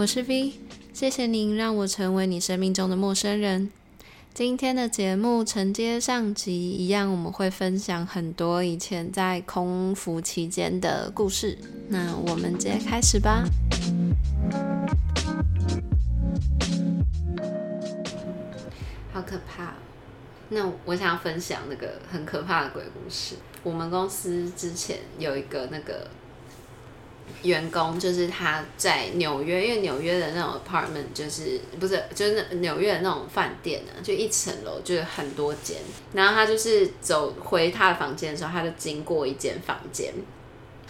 我是 V，谢谢您让我成为你生命中的陌生人。今天的节目承接上集一样，我们会分享很多以前在空服期间的故事。那我们直接开始吧。好可怕！那我想要分享那个很可怕的鬼故事。我们公司之前有一个那个。员工就是他在纽约，因为纽约的那种 apartment 就是不是就是纽约的那种饭店呢，就一层楼就是很多间。然后他就是走回他的房间的时候，他就经过一间房间，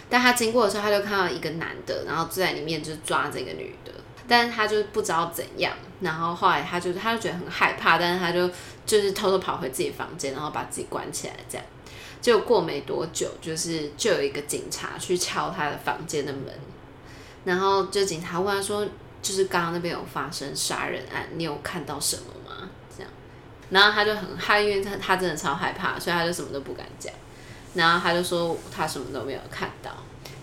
但他经过的时候，他就看到一个男的，然后坐在里面就抓这个女的，但是他就不知道怎样。然后后来他就他就觉得很害怕，但是他就就是偷偷跑回自己房间，然后把自己关起来这样。就过没多久，就是就有一个警察去敲他的房间的门，然后就警察问他说：“就是刚刚那边有发生杀人案，你有看到什么吗？”这样，然后他就很害，因为他他真的超害怕，所以他就什么都不敢讲。然后他就说他什么都没有看到。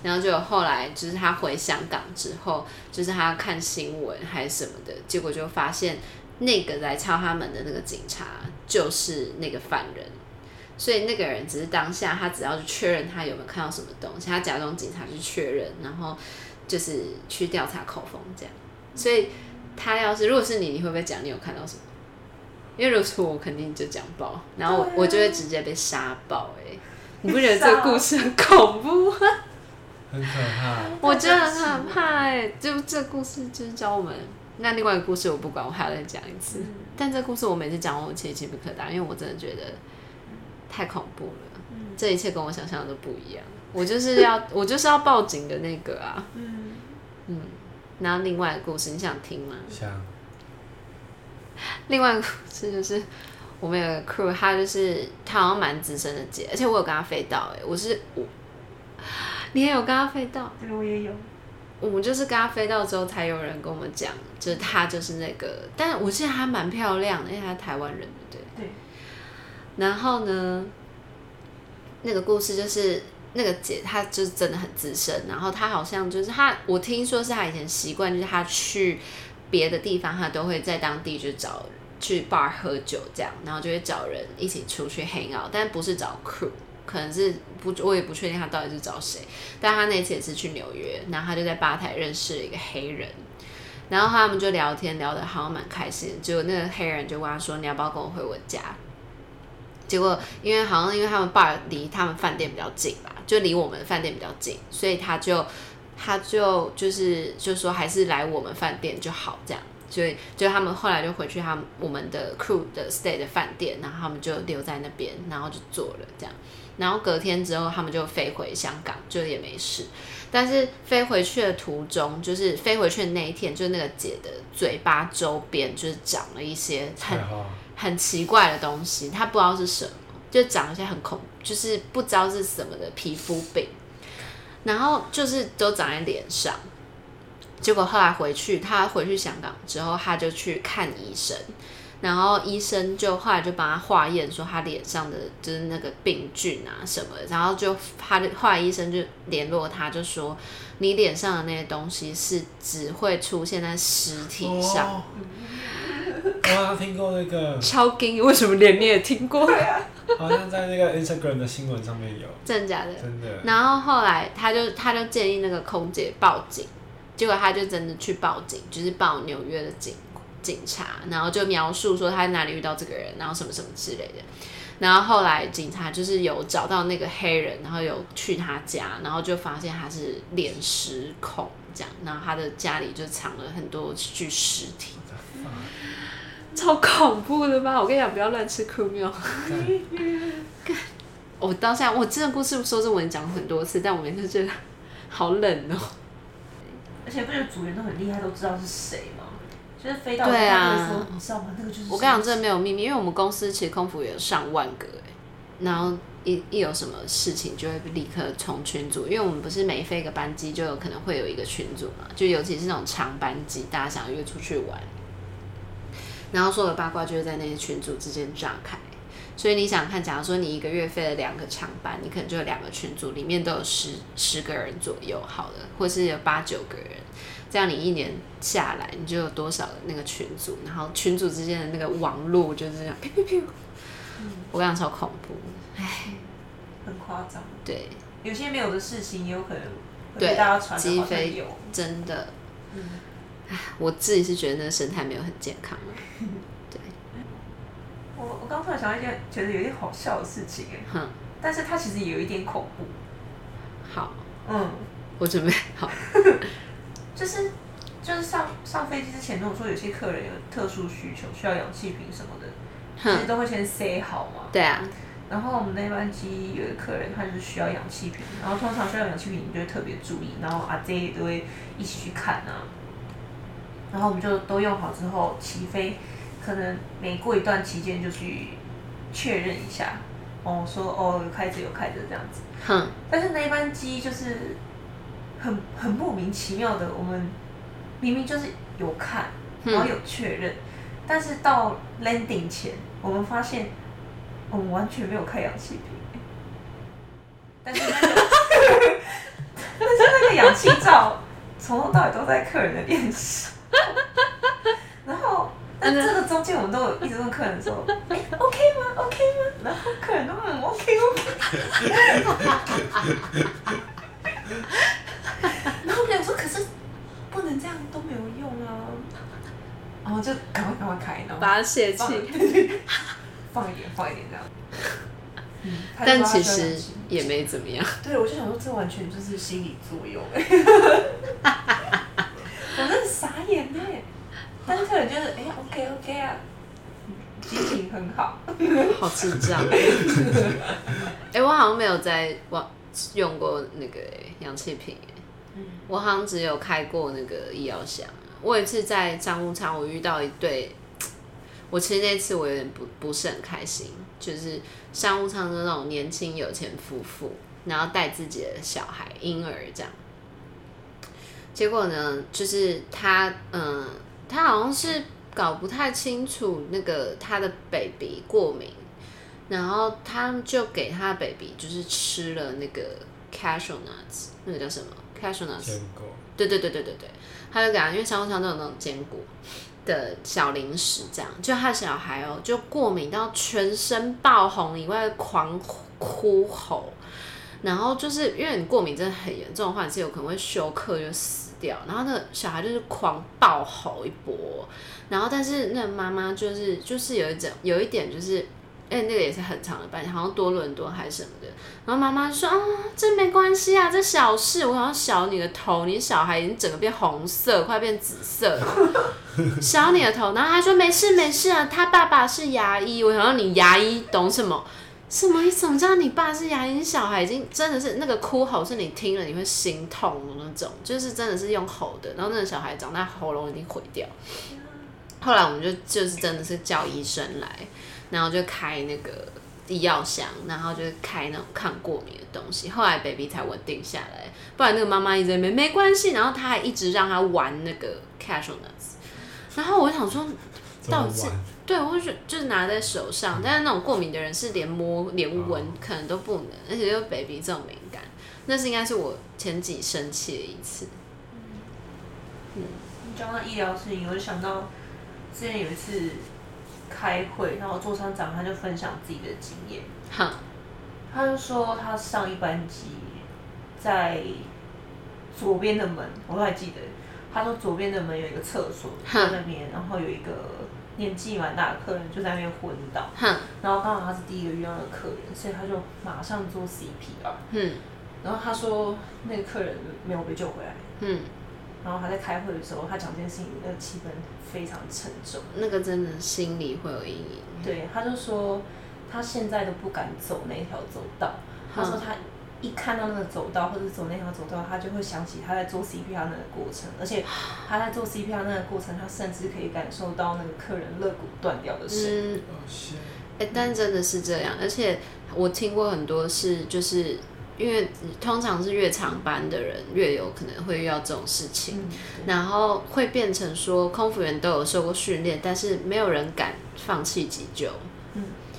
然后就后来就是他回香港之后，就是他看新闻还是什么的，结果就发现那个来敲他门的那个警察就是那个犯人。所以那个人只是当下，他只要去确认他有没有看到什么东西，他假装警察去确认，然后就是去调查口风这样。所以他要是如果是你，你会不会讲你有看到什么？因为如果是我，肯定就讲爆，然后我我就会直接被杀爆。哎，你不觉得这个故事很恐怖吗？很可怕。我真的很可怕哎，就这故事就是教我们。那另外一个故事我不管，我还要再讲一次。但这个故事我每次讲完，我其实鸡皮疙瘩，因为我真的觉得。太恐怖了，嗯，这一切跟我想象的都不一样。我就是要，我就是要报警的那个啊。嗯嗯。然后另外的故事，你想听吗？想。另外一个故事就是，我们有个 crew，他就是他好像蛮资深的姐，而且我有跟他飞到，哎，我是我，你也有跟他飞到？对，我也有。我们就是跟他飞到之后，才有人跟我们讲，就是他就是那个，但我记得他蛮漂亮的，因为他台湾人，对对？对。然后呢，那个故事就是那个姐，她就是真的很资深。然后她好像就是她，我听说是她以前习惯，就是她去别的地方，她都会在当地就找去 bar 喝酒这样，然后就会找人一起出去 hang out，但不是找 crew，可能是不，我也不确定她到底是找谁。但她那次也是去纽约，然后她就在吧台认识了一个黑人，然后他们就聊天聊得好像蛮开心。结果那个黑人就问她说：“你要不要跟我回我家？”结果，因为好像因为他们爸离他们饭店比较近吧，就离我们饭店比较近，所以他就他就就是就说还是来我们饭店就好这样，所以就他们后来就回去他们我们的 crew 的 stay 的饭店，然后他们就留在那边，然后就做了这样，然后隔天之后他们就飞回香港，就也没事。但是飞回去的途中，就是飞回去的那一天，就是那个姐的嘴巴周边就是长了一些很。很奇怪的东西，他不知道是什么，就长一些很恐，就是不知道是什么的皮肤病，然后就是都长在脸上。结果后来回去，他回去香港之后，他就去看医生，然后医生就后来就帮他化验，说他脸上的就是那个病菌啊什么，然后就他的后来医生就联络他，就说你脸上的那些东西是只会出现在尸体上。我听过那个超惊，为什么连你也听过？好像在那个 Instagram 的新闻上面有，真的假的？真的。然后后来他就他就建议那个空姐报警，结果他就真的去报警，就是报纽约的警警察，然后就描述说他在哪里遇到这个人，然后什么什么之类的。然后后来警察就是有找到那个黑人，然后有去他家，然后就发现他是脸失控这样，然后他的家里就藏了很多具尸体。超恐怖的吧！我跟你讲，不要乱吃酷喵。我当下，我这个故事说是我已经讲很多次，但我每次觉得好冷哦、喔。而且不觉得组员都很厉害，都知道是谁吗？就是飞到对啊，你知道吗？那个就是。我跟你讲，真的没有秘密，因为我们公司其实空服员有上万个哎，然后一一有什么事情就会立刻从群组，因为我们不是每飞一个班机就有可能会有一个群组嘛，就尤其是那种长班机，大家想约出去玩。然后所有的八卦就会在那些群组之间炸开，所以你想看，假如说你一个月飞了两个长班，你可能就有两个群组，里面都有十十个人左右，好了，或是有八九个人，这样你一年下来，你就有多少的那个群组，然后群组之间的那个网络就是这样，噗噗噗，我跟你讲超恐怖，唉，很夸张。对，有些没有的事情，也有可能对大家传的好像有，真的，嗯，唉，我自己是觉得那个生态没有很健康。我我刚突然想到一件觉得有点好笑的事情哎，哼，但是它其实也有一点恐怖。好，嗯，我准备好。就是就是上上飞机之前，如果说有些客人有特殊需求，需要氧气瓶什么的，其实都会先塞好嘛。对啊。然后我们那班机有一个客人，他就是需要氧气瓶，然后通常需要氧气瓶，你就会特别注意，然后阿 J 也都会一起去看啊。然后我们就都用好之后起飞。可能每过一段期间就去确认一下，哦，说哦有开着有开着这样子。哼。但是那一班机就是很很莫名其妙的，我们明明就是有看，然后有确认，但是到 landing 前，我们发现我们完全没有开氧气瓶。但是那个，但是那个氧气罩从头到尾都在客人的脸上。然后。但这个中间我们都有一直问客人说，哎，OK 吗？OK 吗？然后客人都问 OK OK。然后我们俩说，可是不能这样都没有用啊。然后就赶快赶快开，然后把它泄气，放一点放一点这样。但其实也没怎么样。对，我就想说，这完全就是心理作用。我真的傻眼呢。但是客人就是哎、欸、，OK OK 啊，心情很好，好智障。哎、欸，我好像没有在网用过那个氧气瓶，嗯，我好像只有开过那个医药箱。我有一次在商务舱，我遇到一对，我其实那次我有点不不是很开心，就是商务舱的那种年轻有钱夫妇，然后带自己的小孩婴儿这样，结果呢，就是他嗯。他好像是搞不太清楚那个他的 baby 过敏，然后他就给他的 baby 就是吃了那个 cashew nuts，那个叫什么 cashew nuts？坚果。对对对对对对，他就给他，因为商务舱都有那种坚果的小零食，这样就他小孩哦，就过敏到全身爆红以外狂哭吼，然后就是因为你过敏真的很严重的话，你是有可能会休克就死。掉，然后那个小孩就是狂暴吼一波，然后但是那个妈妈就是就是有一种有一点就是，哎，那个也是很长的班，好像多伦多还是什么的，然后妈妈就说啊，这没关系啊，这小事，我想小你的头，你小孩已经整个变红色，快变紫色了，小你的头，然后他说没事没事啊，他爸爸是牙医，我想说你牙医懂什么？什么意思？怎么知道你爸是牙龈？小孩已经真的是那个哭吼，是你听了你会心痛的那种，就是真的是用吼的。然后那个小孩长大喉咙已经毁掉。后来我们就就是真的是叫医生来，然后就开那个医药箱，然后就开那种抗过敏的东西。后来 baby 才稳定下来，不然那个妈妈一直没没关系，然后他还一直让他玩那个 cashew nuts。然后我想说，到底。对，我就就是拿在手上，但是那种过敏的人是连摸连闻可能都不能，而且又 baby 这种敏感，那是应该是我前几生气的一次。嗯，你讲到医疗事情，我就想到之前有一次开会，然后座舱长他就分享自己的经验，哈，他就说他上一班机在左边的门，我都还记得，他说左边的门有一个厕所在那边，然后有一个。年纪蛮大的客人就在那边昏倒，哼然后刚好他是第一个遇到的客人，所以他就马上做 CPR。嗯，然后他说那个客人没有被救回来。嗯，然后他在开会的时候，他讲这件事情，那个气氛非常沉重。那个真的心里会有阴影。对，他就说他现在都不敢走那条走道。他说他。一看到那个走道或者走那条走道，他就会想起他在做 CPR 那个过程，而且他在做 CPR 那个过程，他甚至可以感受到那个客人肋骨断掉的声音。嗯，欸，但真的是这样，而且我听过很多是，就是因为通常是越长班的人越有可能会遇到这种事情，嗯，然后会变成说空服员都有受过训练，但是没有人敢放弃急救。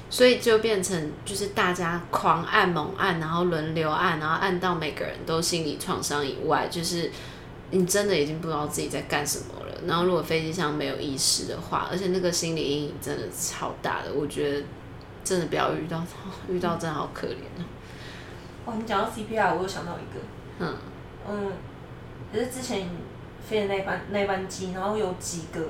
所以就变成就是大家狂按猛按，然后轮流按，然后按到每个人都心理创伤以外，就是你真的已经不知道自己在干什么了。然后如果飞机上没有意识的话，而且那个心理阴影真的超大的，我觉得真的不要遇到，遇到真的好可怜哦。哦，你讲到 CPR，我又想到一个，嗯嗯，也是之前飞的那班那班机，然后有几个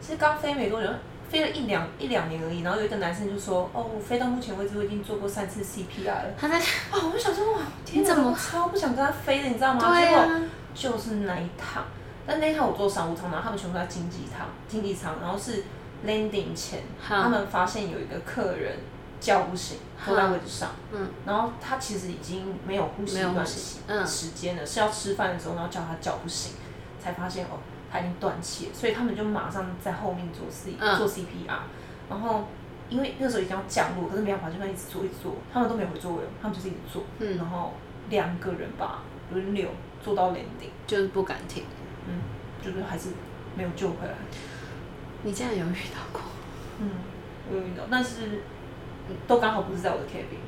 其实刚飞没多久。飞了一两一两年而已，然后有一个男生就说：“哦，我飞到目前为止我已经做过三次 CPR 了。”他在哦，我就想说哇，天哪，我超不想跟他飞的，你知道吗？对啊。结果就是那一趟，但那一趟我坐商务舱，然后他们全部在经济舱，经济舱，然后是 landing 前，他们发现有一个客人叫不醒，坐在位置上，嗯，然后他其实已经没有呼吸一段时间了，是要吃饭的时候，然后叫他叫不醒，才发现哦。他已经断气了，所以他们就马上在后面做 C、嗯、做 CPR，然后因为那时候已经要降落，可是没办法，就那一直做一直做，他们都没有回座位，他们就是一直做，嗯、然后两个人吧轮流做到 landing，就是不敢停，嗯，就是还是没有救回来。你竟然有遇到过？嗯，我有遇到，但是都刚好不是在我的 cabin，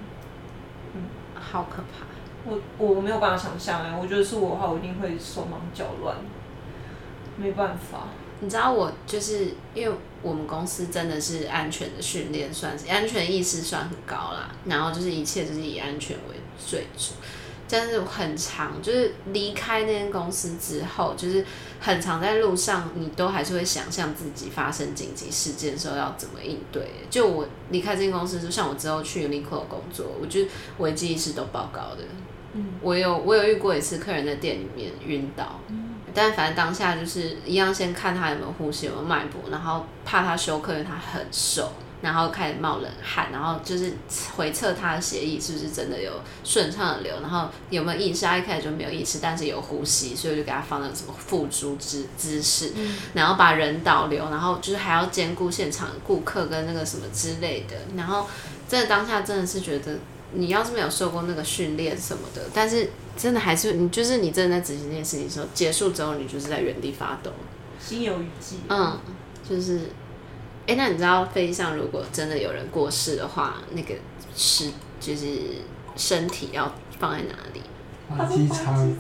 嗯，好可怕，我我没有办法想象哎，我觉得是我的话，我一定会手忙脚乱。没办法，你知道我就是因为我们公司真的是安全的训练，算是安全意识算很高啦。然后就是一切就是以安全为最主，但是很长就是离开那间公司之后，就是很长在路上，你都还是会想象自己发生紧急事件的时候要怎么应对。就我离开这间公司，就像我之后去 Uniqlo 工作，我就危机意识都爆高的。嗯，我有我有遇过一次，客人在店里面晕倒。但反正当下就是一样，先看他有没有呼吸，有没有脉搏，然后怕他休克，因为他很瘦，然后开始冒冷汗，然后就是回测他的血液是不是真的有顺畅的流，然后有没有意识，他一开始就没有意识，但是有呼吸，所以就给他放那个什么辅助姿姿势，然后把人导流，然后就是还要兼顾现场顾客跟那个什么之类的，然后真的当下真的是觉得。你要是没有受过那个训练什么的，但是真的还是你就是你真的在执行这件事情的时候，结束之后你就是在原地发抖，心有余悸。嗯，就是，哎、欸，那你知道飞机上如果真的有人过世的话，那个尸就是身体要放在哪里？机舱，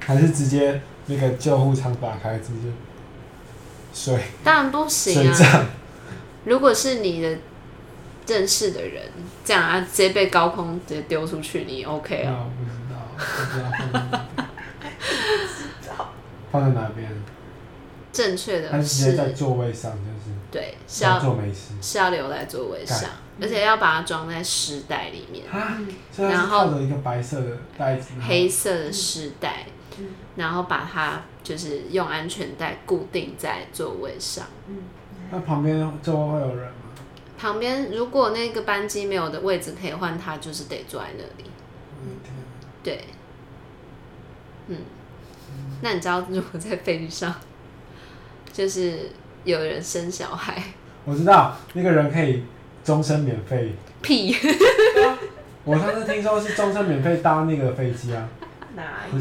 还是直接那个救护舱打开直接睡？当然不行啊！如果是你的。认识的人，这样啊，直接被高空直接丢出去，你 OK 啊？放在哪。边？正确的，还是直接在座位上，就是对，是要做美食，是要留在座位上，而且要把它装在湿袋里面。然后一个白色的袋子，黑色的湿袋，然后把它就是用安全带固定在座位上。嗯，那旁边座位会有人吗？旁边如果那个班机没有的位置可以换，他就是得坐在那里。对，嗯，那你知道如果在飞机上，就是有人生小孩，我知道那个人可以终身免费。屁！我上次听说是终身免费搭那个飞机啊。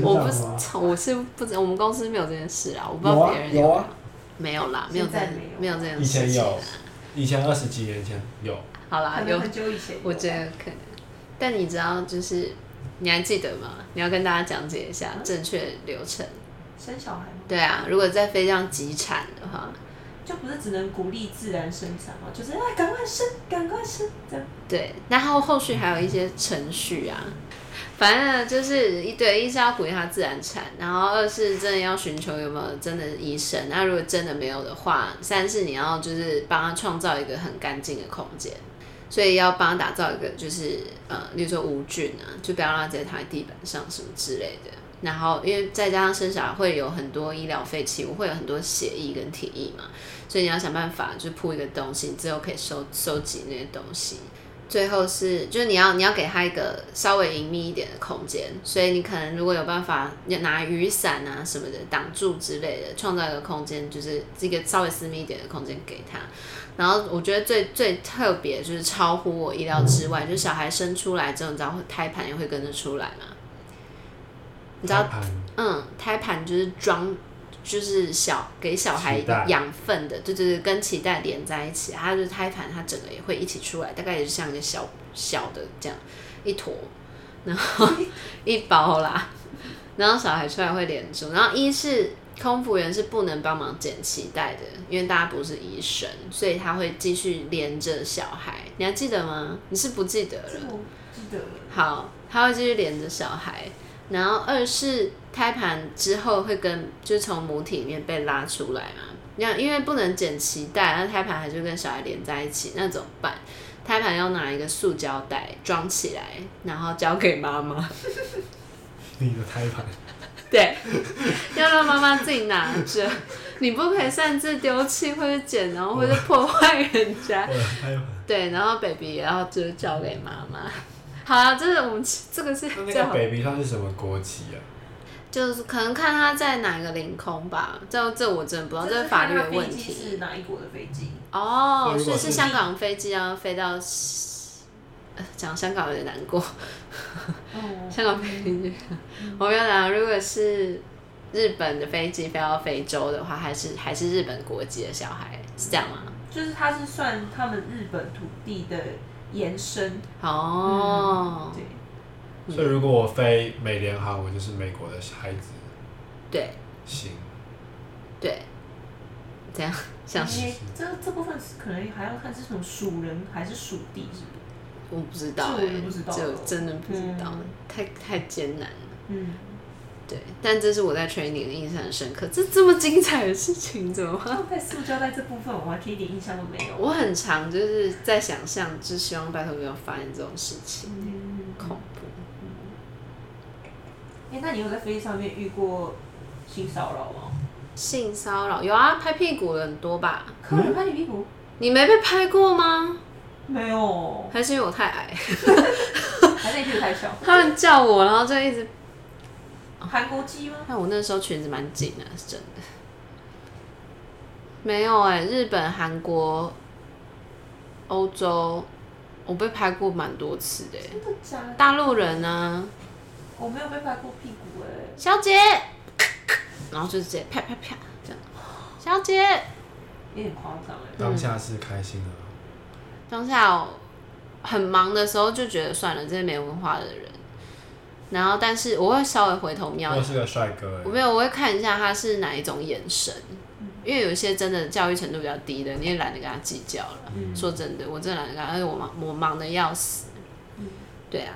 我不是，我是不知道，我们公司没有这件事啊，我不知道别人有啊。没有啦，没有这没有这件事。以前有。以前二十几年前有，好啦，有很久以前，我觉得可能。但你知道，就是你还记得吗？你要跟大家讲解一下正确流程。生小孩吗？对啊，如果在飞机上急产的话，就不是只能鼓励自然生产嘛？就是啊，赶快生，赶快生，这样。对，然后后续还有一些程序啊。反正就是一对，一是要鼓励他自然产，然后二是真的要寻求有没有真的医生，那如果真的没有的话，三是你要就是帮他创造一个很干净的空间，所以要帮他打造一个就是呃，例如说无菌啊，就不要让他直接躺在地板上什么之类的。然后因为再加上生小孩会有很多医疗废弃物，会有很多血液跟体液嘛，所以你要想办法就铺一个东西，你之后可以收收集那些东西。最后是，就是你要你要给他一个稍微隐秘一点的空间，所以你可能如果有办法拿雨伞啊什么的挡住之类的，创造一个空间，就是这个稍微私密一点的空间给他。然后我觉得最最特别就是超乎我意料之外，就是小孩生出来之后，你知道胎盘也会跟着出来吗？你知道？嗯，胎盘就是装就是小给小孩养分的，对对对，跟脐带连在一起，它是胎盘它整个也会一起出来，大概也是像一个小小的这样一坨，然后 一包啦，然后小孩出来会连住，然后一是空服员是不能帮忙剪脐带的，因为大家不是医生，所以他会继续连着小孩，你还记得吗？你是不记得了？记得了。好，他会继续连着小孩。然后二是胎盘之后会跟就从母体里面被拉出来嘛，那因为不能剪脐带，那胎盘还是跟小孩连在一起，那怎么办？胎盘要拿一个塑胶袋装起来，然后交给妈妈。你的胎盘？对，要让妈妈自己拿着，你不可以擅自丢弃或者捡，然后或者破坏人家。对，然后 baby 也要就交给妈妈。好啊，这是我们这个是。那个 baby 他是什么国籍啊？就是可能看他在哪个领空吧，这这我真的不知道，这是法律的问题。是哪一国的飞机？哦，所以是香港飞机啊飞到，讲香港有点难过。哦、香港飞机，嗯、我跟你讲，如果是日本的飞机飞到非洲的话，还是还是日本国籍的小孩，是这样吗？就是他是算他们日本土地的。延伸。哦，对，所以如果我飞美联航，我就是美国的孩子。对，行，对，这样？像是。这这部分可能还要看是什么属人还是属地，是不是？我不知道，我不知道，就真的不知道，太太艰难了。嗯。对，但这是我在 training 的印象很深刻。这这么精彩的事情，怎么会？在塑胶袋这部分，我还一点印象都没有。我很常就是在想象，就希望拜托不要发生这种事情，嗯、恐怖。哎、嗯欸，那你有在飞机上面遇过性骚扰吗？性骚扰有啊，拍屁股的很多吧？客人拍你屁股？你没被拍过吗？没有，还是因为我太矮？还是你屁股太小？他们叫我，然后就一直。韩国鸡吗？那我那时候裙子蛮紧的，是真的。没有哎、欸，日本、韩国、欧洲，我被拍过蛮多次的、欸。真的假的？大陆人呢、啊？我没有被拍过屁股哎、欸。小姐，然后就直接啪啪啪这样。小姐，有点夸张哎。当下是开心的。当下很忙的时候就觉得算了，这些没文化的人。然后，但是我会稍微回头瞄。我是个帅哥。我没有，我会看一下他是哪一种眼神，嗯、因为有一些真的教育程度比较低的，你也懒得跟他计较了。嗯、说真的，我真的懒得跟他，而且我忙，我忙的要死。嗯、对啊，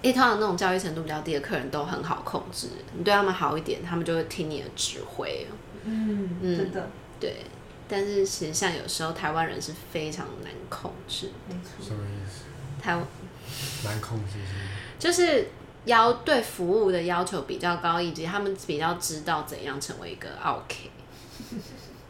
因为通常那种教育程度比较低的客人都很好控制，你对他们好一点，他们就会听你的指挥。嗯，嗯真的。对，但是其实像有时候台湾人是非常难控制。没错。什么意思？台湾难控制是？就是。要对服务的要求比较高，以及他们比较知道怎样成为一个 OK。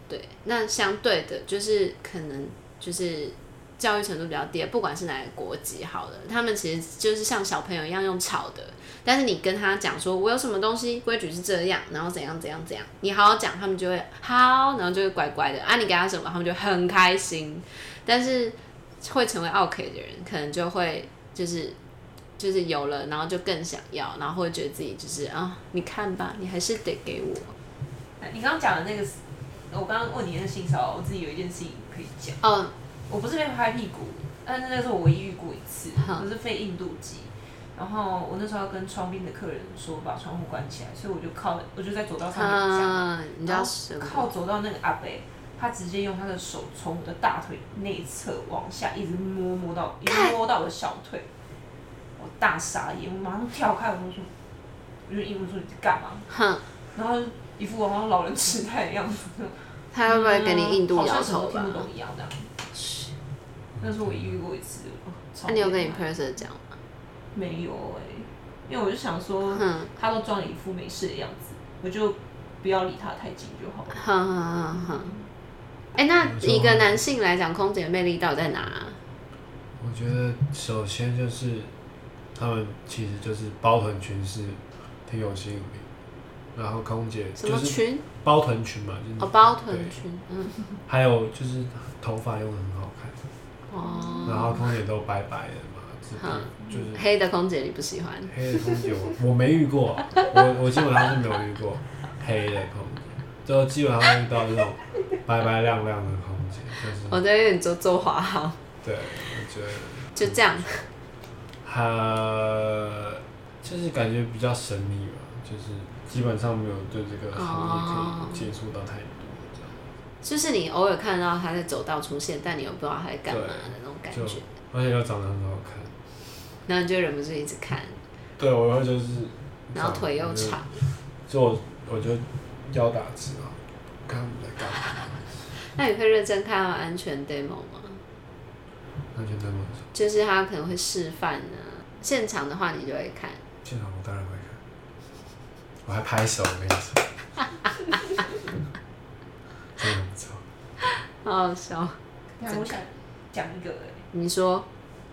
对，那相对的，就是可能就是教育程度比较低，不管是哪个国籍，好的，他们其实就是像小朋友一样用吵的。但是你跟他讲说，我有什么东西规矩是这样，然后怎样怎样怎样，你好好讲，他们就会好，然后就会乖乖的。啊，你给他什么，他们就很开心。但是会成为 OK 的人，可能就会就是。就是有了，然后就更想要，然后会觉得自己就是啊，你看吧，你还是得给我。你刚刚讲的那个，我刚刚问你那性骚扰，我自己有一件事情可以讲。嗯，我不是被拍屁股，但是那是我唯一遇过一次，我是飞印度籍，然后我那时候要跟窗边的客人说把窗户关起来，所以我就靠，我就在走道上面讲，啊、你知道靠走到那个阿伯，他直接用他的手从我的大腿内侧往下一直摸摸到，一直摸到我的小腿。我大傻眼，我马上跳开，我就说，我就英文说你在干嘛？哼，然后一副好像老人痴呆的样子。他会不会跟你印度摇头吧？听不懂一样的。那是我遇过一次。那你有跟你 person 讲吗？没有哎，因为我就想说，他都装一副没事的样子，我就不要离他太近就好了。哼哼哼哼。哎，那一个男性来讲，空姐的魅力到底在哪？我觉得首先就是。他们其实就是包臀裙是挺有吸引力，然后空姐就是包臀裙嘛，就是哦包臀裙，嗯，还有就是头发用的很好看，哦，然后空姐都白白的嘛，嗯，就是黑的空姐你不喜欢？黑的空姐我我没遇过，我我基本上是没有遇过黑的空姐，就基本上遇到那种白白亮亮的空姐，就是我在你做做华航，对，我觉得就这样，呃，就是感觉比较神秘吧，就是基本上没有对这个行业可以接触到太多这样，就是你偶尔看到他在走道出现，但你又不知道他在干嘛的那种感觉，而且又长得很好看，然后你就忍不住一直看，对，我会就是，然后腿又长，就我我就腰打直啊，看他们在干嘛。那你会认真看安全 demo 吗？就是他可能会示范呢，现场的话你就会看。现场我当然会看，我还拍手，我跟你说，真的不错，好好笑。那我想讲一个、欸，你说，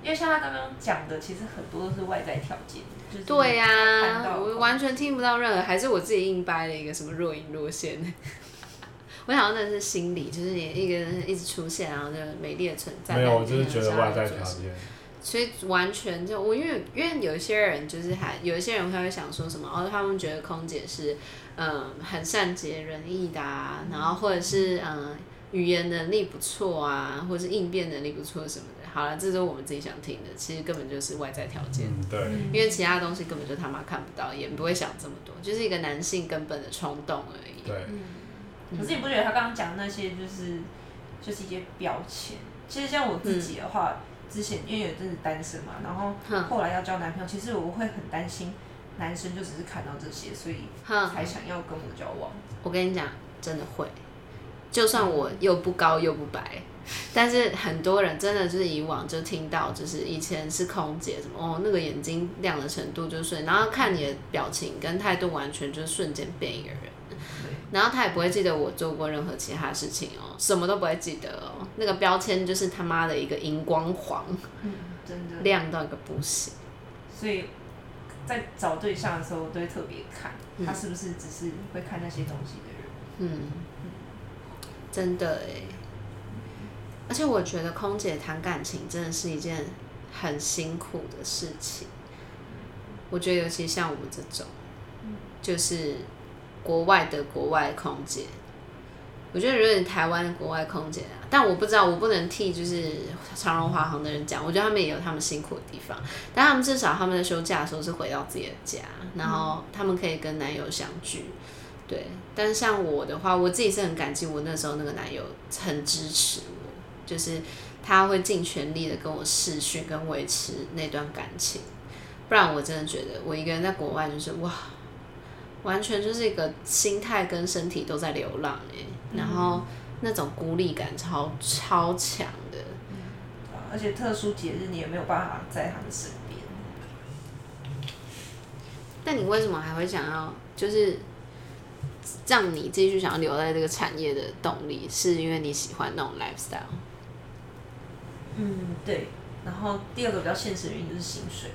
因为像他刚刚讲的，其实很多都是外在条件。就是、对呀、啊，我完全听不到任何，还是我自己硬掰了一个什么若隐若现。我想到那是心理，就是你一个人一直出现，然后就美丽的存在。没有，我就是觉得外在条件。所以完全就我因为因为有一些人就是还有一些人他会想说什么哦，他们觉得空姐是嗯很善解人意的啊，然后或者是嗯语言能力不错啊，或者是应变能力不错什么的。好了，这是我们自己想听的，其实根本就是外在条件。嗯，对。因为其他东西根本就他妈看不到，也不会想这么多，就是一个男性根本的冲动而已。对。可是你不觉得他刚刚讲的那些就是就是一些标签？其实像我自己的话，嗯、之前因为有阵子单身嘛，然后后来要交男朋友，其实我会很担心男生就只是看到这些，所以才想要跟我交往。我跟你讲，真的会，就算我又不高又不白，但是很多人真的就是以往就听到，就是以前是空姐什么哦，那个眼睛亮的程度就是，然后看你的表情跟态度，完全就是瞬间变一个人。然后他也不会记得我做过任何其他事情哦，什么都不会记得哦。那个标签就是他妈的一个荧光黄，嗯，真的亮到一个不行。所以在找对象的时候，我都会特别看他是不是只是会看那些东西的人。嗯，嗯真的哎。而且我觉得空姐谈感情真的是一件很辛苦的事情。我觉得尤其像我们这种，就是。国外的国外空姐，我觉得有点台湾的国外空姐啊，但我不知道，我不能替就是长荣华航的人讲，我觉得他们也有他们辛苦的地方，但他们至少他们在休假的时候是回到自己的家，然后他们可以跟男友相聚，对。但是像我的话，我自己是很感激我那时候那个男友很支持我，就是他会尽全力的跟我试训跟维持那段感情，不然我真的觉得我一个人在国外就是哇。完全就是一个心态跟身体都在流浪哎，嗯、然后那种孤立感超超强的，嗯，而且特殊节日你也没有办法在他们身边。但你为什么还会想要，就是让你继续想要留在这个产业的动力，是因为你喜欢那种 lifestyle？嗯，对。然后第二个比较现实的原因就是薪水，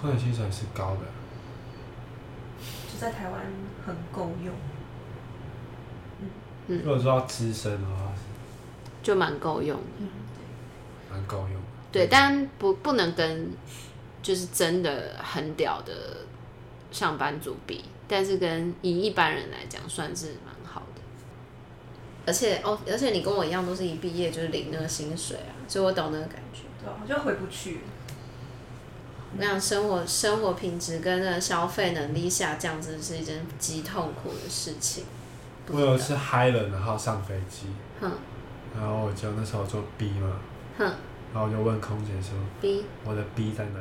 可能薪水是高的。在台湾很够用，嗯，如果说要资深的话，就蛮够用蛮够用。对，但不不能跟就是真的很屌的上班族比，但是跟以一般人来讲，算是蛮好的。而且哦，而且你跟我一样，都是一毕业就是领那个薪水啊，所以我懂那个感觉。对啊，我就回不去。那样生活生活品质跟那个消费能力下降，真的是一件极痛苦的事情。我有一次嗨了，然后上飞机，哼，然后我就那时候坐 B 嘛，哼，然后我就问空姐说：“B，我的 B 在哪？”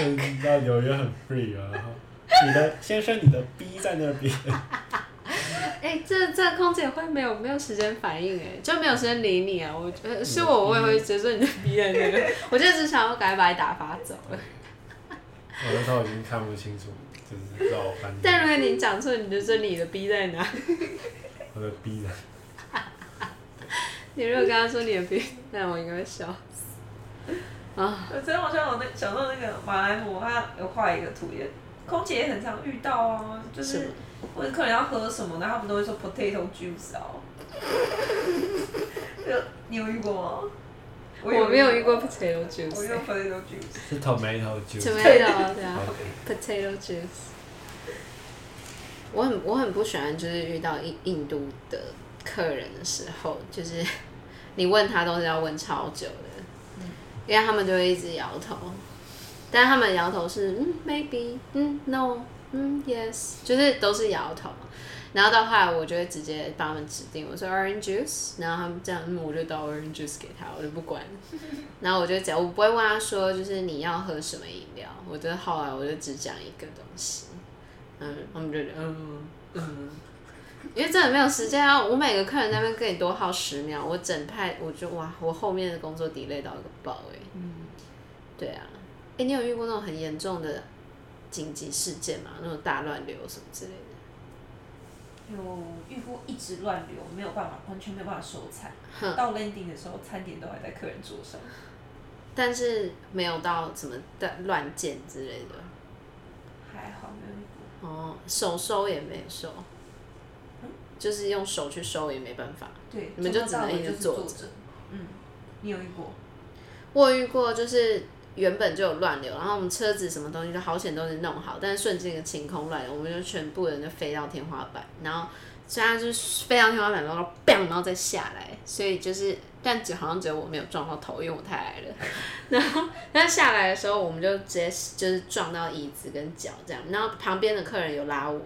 你知道纽约很 free 啊，你的先生，你的 B 在那边。哎、欸，这这空姐会没有没有时间反应哎，就没有时间理你啊！我觉得是我，我也会觉得你的鼻在那个，我就只想要赶快把你打发走了。我那时候已经看不清楚，就是绕翻。但如果你讲错，你就说你的鼻在哪？我的鼻呢？你如果跟他说你的鼻，那我应该会笑死。啊！我真好像我那想到那个马来虎，他有画一个图也，空姐也很常遇到啊，就是。或者客人要喝什么，然后他们都会说 potato juice 哦。就你有遇过吗？我没有遇过 potato juice。我用 potato juice。是 tomato juice。tomato 对啊，potato juice。我很我很不喜欢，就是遇到印印度的客人的时候，就是 你问他都是要问超久的，嗯、因为他们就会一直摇头，但他们摇头是嗯 maybe 嗯 no 嗯 yes，就是都是摇头。然后到后来，我就会直接帮他们指定，我说 orange juice，然后他们这样，嗯，我就倒 orange juice 给他，我就不管。然后我就讲，我不会问他说，就是你要喝什么饮料，我觉得后来我就只讲一个东西。嗯，他们就嗯嗯，因为真的没有时间啊！我每个客人在那边跟你多耗十秒，我整派我就哇，我后面的工作 delay 到一个爆哎、欸。嗯，对啊，你有遇过那种很严重的紧急事件吗？那种大乱流什么之类的？有遇过一直乱流，没有办法，完全没有办法收餐。到 landing 的时候，餐点都还在客人桌上。但是没有到什么的乱溅之类的。还好没有遇过。哦，手收也没收，嗯、就是用手去收也没办法。对，你们就只能一直坐着。嗯，你有遇过？我有遇过，就是原本就有乱流，然后我们车子什么东西都好险都是弄好，但是瞬间一个晴空乱流，我们就全部人就飞到天花板，然后虽然就是飞到天花板然后砰，然后再下来，所以就是。但只好像只有我没有撞到头，因为我太矮了。然后，但下来的时候，我们就直接就是撞到椅子跟脚这样。然后旁边的客人有拉我，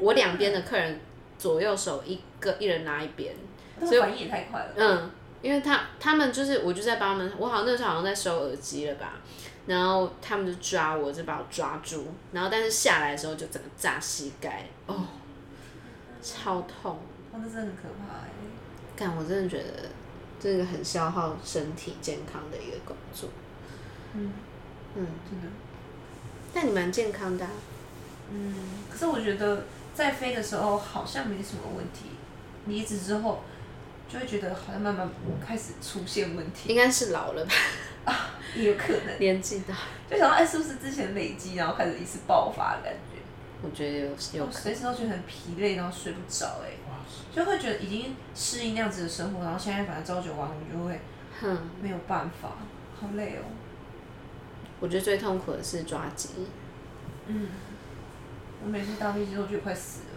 我两边的客人左右手一个，一人拉一边。所以反应也太快了。嗯，因为他他们就是我就在帮他们，我好像那时候好像在收耳机了吧。然后他们就抓我，就把我抓住。然后但是下来的时候就整个炸膝盖，哦，超痛。哇，那真的很可怕哎。干，我真的觉得。这个很消耗身体健康的一个工作，嗯嗯，真的。但你蛮健康的啊。嗯，可是我觉得在飞的时候好像没什么问题，离职之后就会觉得好像慢慢开始出现问题。应该是老了吧？啊，也有可能。年纪大。就想到哎，是不是之前累积，然后开始一次爆发的感觉？我觉得有有。随时都觉得很疲累，然后睡不着哎。就会觉得已经适应那样子的生活，然后现在反正朝九晚五，就会，哼，没有办法，好累哦。我觉得最痛苦的是抓机。嗯。我每次搭飞机都觉得快死了。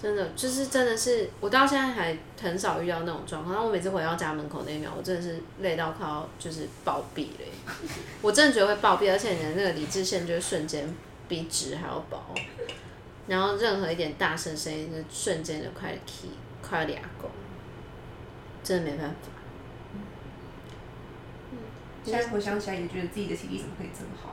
真的，就是真的是，我到现在还很少遇到那种状况。然后我每次回到家门口那一秒，我真的是累到快要就是暴毙嘞。我真的觉得会暴毙，而且你的那个理智线就会瞬间比纸还要薄。然后任何一点大声声音，就瞬间就快起，快俩工，真的没办法。嗯，现在回想起来，也觉得自己的体力怎么可以这么好？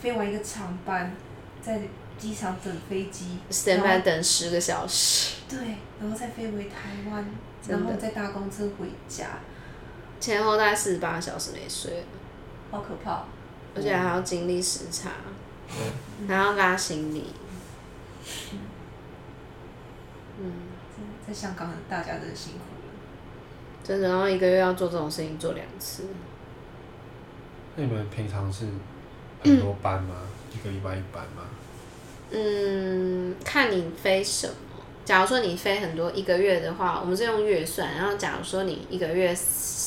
飞完一个长班，在机场等飞机，stand by 等十个小时。对，然后再飞回台湾，然后再搭公车回家，前后大概四十八小时没睡，好可怕。而且还要经历时差，嗯、还要拉行李。嗯，在香港，大家真的辛苦了。真的，然后一个月要做这种事情做两次。那你们平常是很多班吗？嗯、一个礼拜一班吗？嗯，看你飞什么。假如说你飞很多一个月的话，我们是用月算。然后假如说你一个月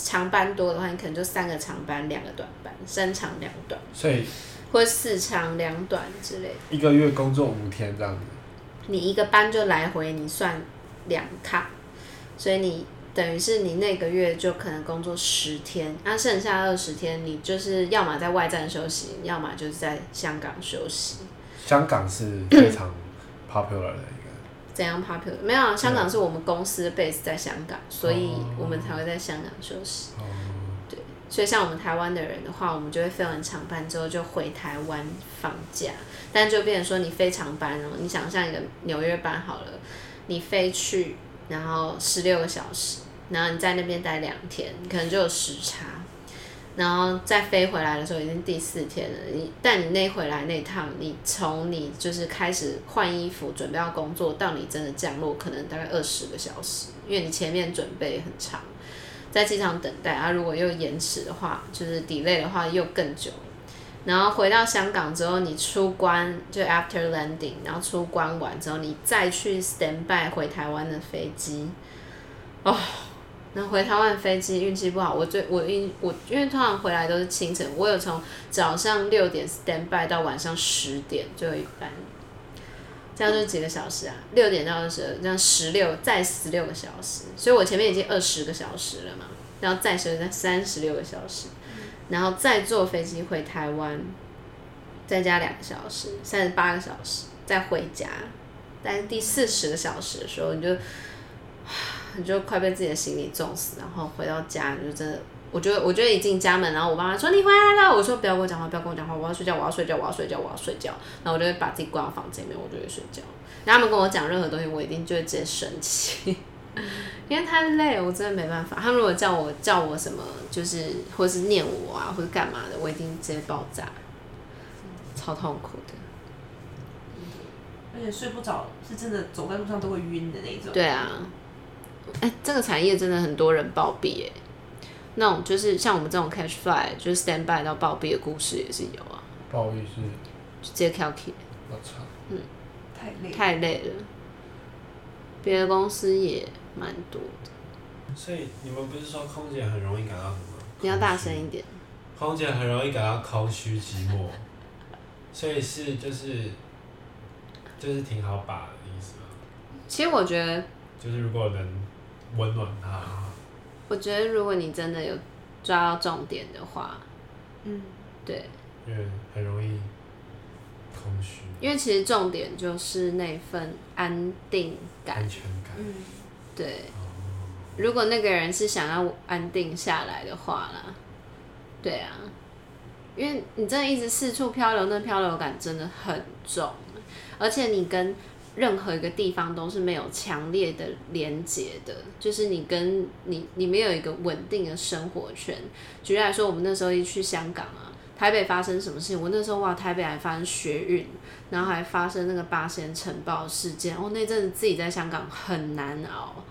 长班多的话，你可能就三个长班，两个短班，三长两短。所以。或四长两短之类的，一个月工作五天这样子。你一个班就来回，你算两卡，所以你等于是你那个月就可能工作十天，那剩下二十天你就是要么在外站休息，要么就是在香港休息。香港是非常 popular 的一个。怎样 popular？没有，香港是我们公司的 base 在香港，所以我们才会在香港休息。哦所以像我们台湾的人的话，我们就会飞完长班之后就回台湾放假，但就变成说你飞长班哦，你想象一个纽约班好了，你飞去然后十六个小时，然后你在那边待两天，你可能就有时差，然后再飞回来的时候已经第四天了，你但你那回来那趟，你从你就是开始换衣服准备要工作到你真的降落，可能大概二十个小时，因为你前面准备很长。在机场等待啊，如果又延迟的话，就是 delay 的话又更久。然后回到香港之后，你出关就 after landing，然后出关完之后，你再去 stand by 回台湾的飞机，哦，回台湾飞机运气不好，我最我因我因为通常回来都是清晨，我有从早上六点 stand by 到晚上十点最后一班，这样就几个小时啊？六点到二十，这样十六再十六个小时，所以我前面已经二十个小时了嘛，然后再十再三十六个小时，然后再坐飞机回台湾，再加两个小时，三十八个小时，再回家。但是第四十个小时的时候，你就你就快被自己的行李重死，然后回到家你就真的，我觉得我觉得一进家门，然后我妈妈说你回来了，我说不要跟我讲话，不要跟我讲话，我要睡觉，我要睡觉，我要睡觉，我要睡觉，然后我就会把自己关到房间里面，我就会睡觉。然后他们跟我讲任何东西，我一定就会直接生气，因为太累了，我真的没办法。他们如果叫我叫我什么，就是或是念我啊，或者干嘛的，我一定直接爆炸，超痛苦的。而且睡不着，是真的走在路上都会晕的那种。对啊，哎、欸，这个产业真的很多人暴毙哎，那种就是像我们这种 catch fly，就是 stand by 到暴毙的故事也是有啊。暴毙是直接 kill key。我操，嗯，太累，太累了。别的公司也蛮多的。所以你们不是说空姐很容易感到什么？你要大声一点。空姐很容易感到空虚寂寞，所以是就是。就是挺好把的意思吗？其实我觉得，就是如果能温暖他，我觉得如果你真的有抓到重点的话，嗯，对，因为很容易空虚。因为其实重点就是那份安定感、安全感。嗯，对。如果那个人是想要安定下来的话啦，对啊，因为你真的一直四处漂流，那漂流感真的很重。而且你跟任何一个地方都是没有强烈的连接的，就是你跟你你没有一个稳定的生活圈。举例来说，我们那时候一去香港啊，台北发生什么事情？我那时候哇，台北还发生学运，然后还发生那个八仙尘爆事件。哦，那阵子自己在香港很难熬。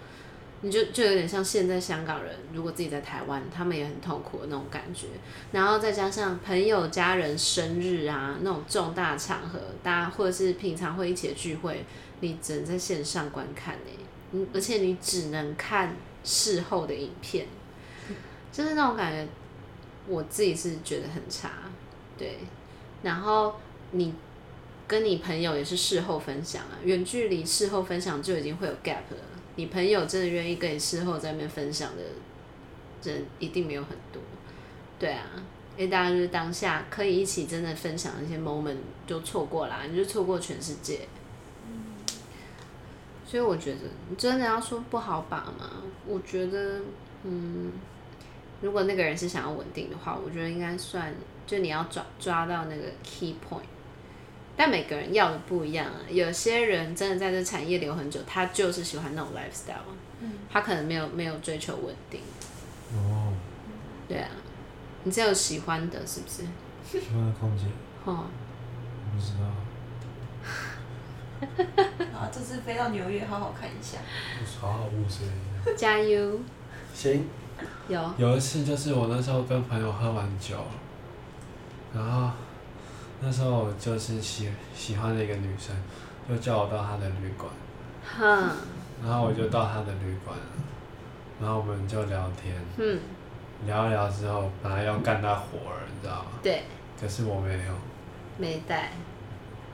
你就就有点像现在香港人，如果自己在台湾，他们也很痛苦的那种感觉。然后再加上朋友、家人生日啊，那种重大场合，大家或者是平常会一起的聚会，你只能在线上观看呢。嗯，而且你只能看事后的影片，就是那种感觉，我自己是觉得很差。对，然后你跟你朋友也是事后分享啊，远距离事后分享就已经会有 gap 了。你朋友真的愿意跟你事后在那边分享的人，一定没有很多，对啊，因为大家就是当下可以一起真的分享一些 moment 就错过啦，你就错过全世界。所以我觉得，真的要说不好把吗？我觉得，嗯，如果那个人是想要稳定的话，我觉得应该算，就你要抓抓到那个 key point。但每个人要的不一样啊，有些人真的在这产业留很久，他就是喜欢那种 lifestyle，嗯，他可能没有没有追求稳定。哦，对啊，你只有喜欢的，是不是？喜欢的空姐。哦，不知道。啊，这次飞到纽约，好好看一下。好好物色一下。加油。行。有。有一次就是我那时候跟朋友喝完酒，然后。那时候我就是喜喜欢的一个女生，就叫我到她的旅馆，哼，然后我就到她的旅馆，然后我们就聊天，嗯，聊一聊之后，本来要干那活儿，你知道吗？对。可是我没有。没带。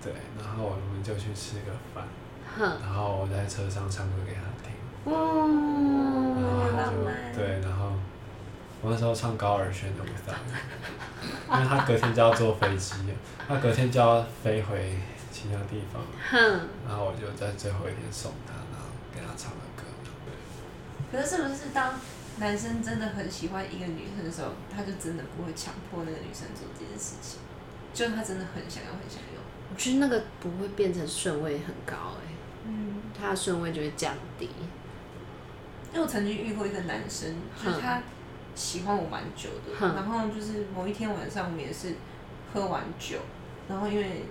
对，然后我们就去吃个饭，哼，然后我在车上唱歌给她听，哇，然后她就对，然后。我那时候唱高尔宣的舞蹈，因为他隔天就要坐飞机，他隔天就要飞回其他地方，然后我就在最后一天送他，然后给他唱了歌。可是是不是当男生真的很喜欢一个女生的时候，他就真的不会强迫那个女生做这件事情？就他真的很想要，很想要。我觉得那个不会变成顺位很高哎、欸，嗯，他的顺位就会降低。因为我曾经遇过一个男生，就是他。喜欢我蛮久的，哼。然后就是某一天晚上，我们也是喝完酒，然后因为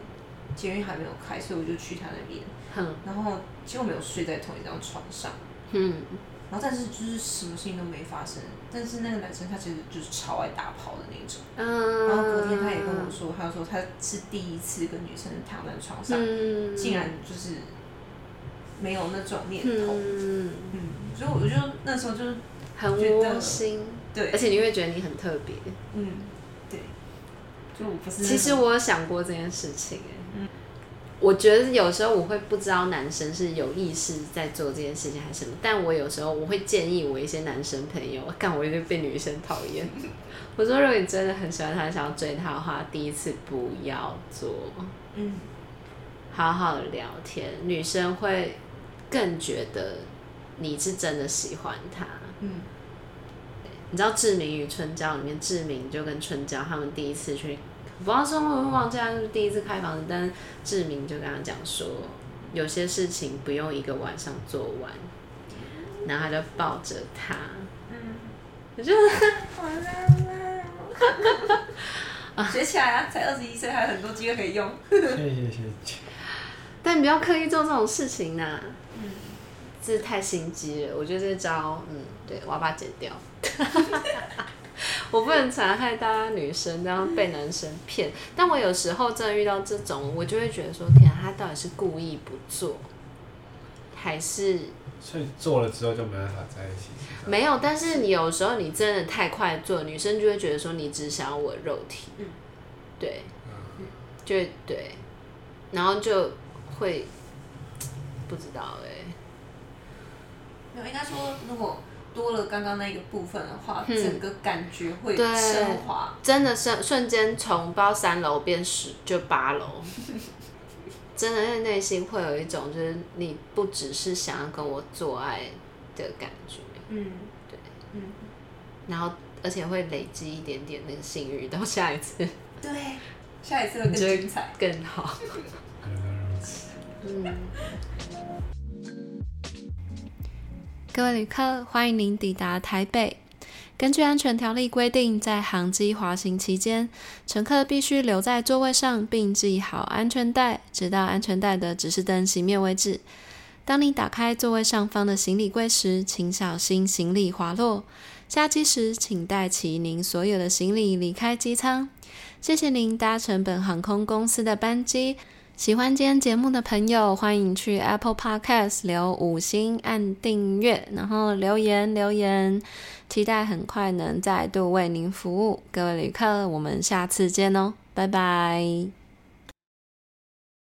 监狱还没有开，所以我就去他那边，哼。然后结果没有睡在同一张床上，嗯，然后但是就是什么事情都没发生，但是那个男生他其实就是超爱打炮的那种，嗯，然后隔天他也跟我说，他说他是第一次跟女生躺在床上，嗯，竟然就是没有那种念头，嗯，嗯，所以我就那时候就是。很窝心，对，而且你会觉得你很特别，嗯，对，就不是。其实我有想过这件事情，嗯，我觉得有时候我会不知道男生是有意识在做这件事情还是什么，但我有时候我会建议我一些男生朋友，干我有点被女生讨厌。我说，如果你真的很喜欢他，想要追他的话，第一次不要做，嗯，好好聊天，女生会更觉得。你是真的喜欢他，嗯，你知道志明与春娇里面，志明就跟春娇他们第一次去，不知道是会不会忘记他是第一次开房子，但是志明就跟他讲说，有些事情不用一个晚上做完，然后他就抱着他，嗯，我觉得 好浪漫，啊，学起来啊，才二十一岁，还有很多机会可以用，谢谢谢谢，但你不要刻意做这种事情呐，嗯。这太心机了，我觉得这招，嗯，对，我要把它剪掉。我不能残害大家女生，这样被男生骗。但我有时候真的遇到这种，我就会觉得说，天啊，他到底是故意不做，还是？所以做了之后就没办法在一起。没有，但是你有时候你真的太快做，女生就会觉得说，你只想要我肉体。嗯。对。嗯。就对，然后就会不知道哎、欸。没有，应该说，如果多了刚刚那个部分的话，嗯、整个感觉会升华。真的瞬瞬间从包三楼变十就八楼，真的，内内心会有一种就是你不只是想要跟我做爱的感觉。嗯，对，嗯，然后而且会累积一点点那个性欲，到下一次。对，下一次会更精彩，更好。嗯。各位旅客，欢迎您抵达台北。根据安全条例规定，在航机滑行期间，乘客必须留在座位上并系好安全带，直到安全带的指示灯熄灭为止。当你打开座位上方的行李柜时，请小心行李滑落。下机时，请带齐您所有的行李离开机舱。谢谢您搭乘本航空公司的班机。喜欢今天节目的朋友，欢迎去 Apple Podcast 留五星按订阅，然后留言留言，期待很快能再度为您服务。各位旅客，我们下次见哦，拜拜。